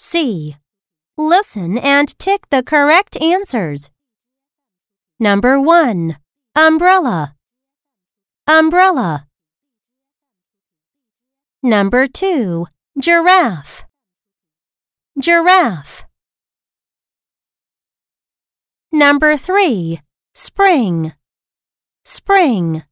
C. Listen and tick the correct answers. Number 1. Umbrella. Umbrella. Number 2. Giraffe. Giraffe. Number 3. Spring. Spring.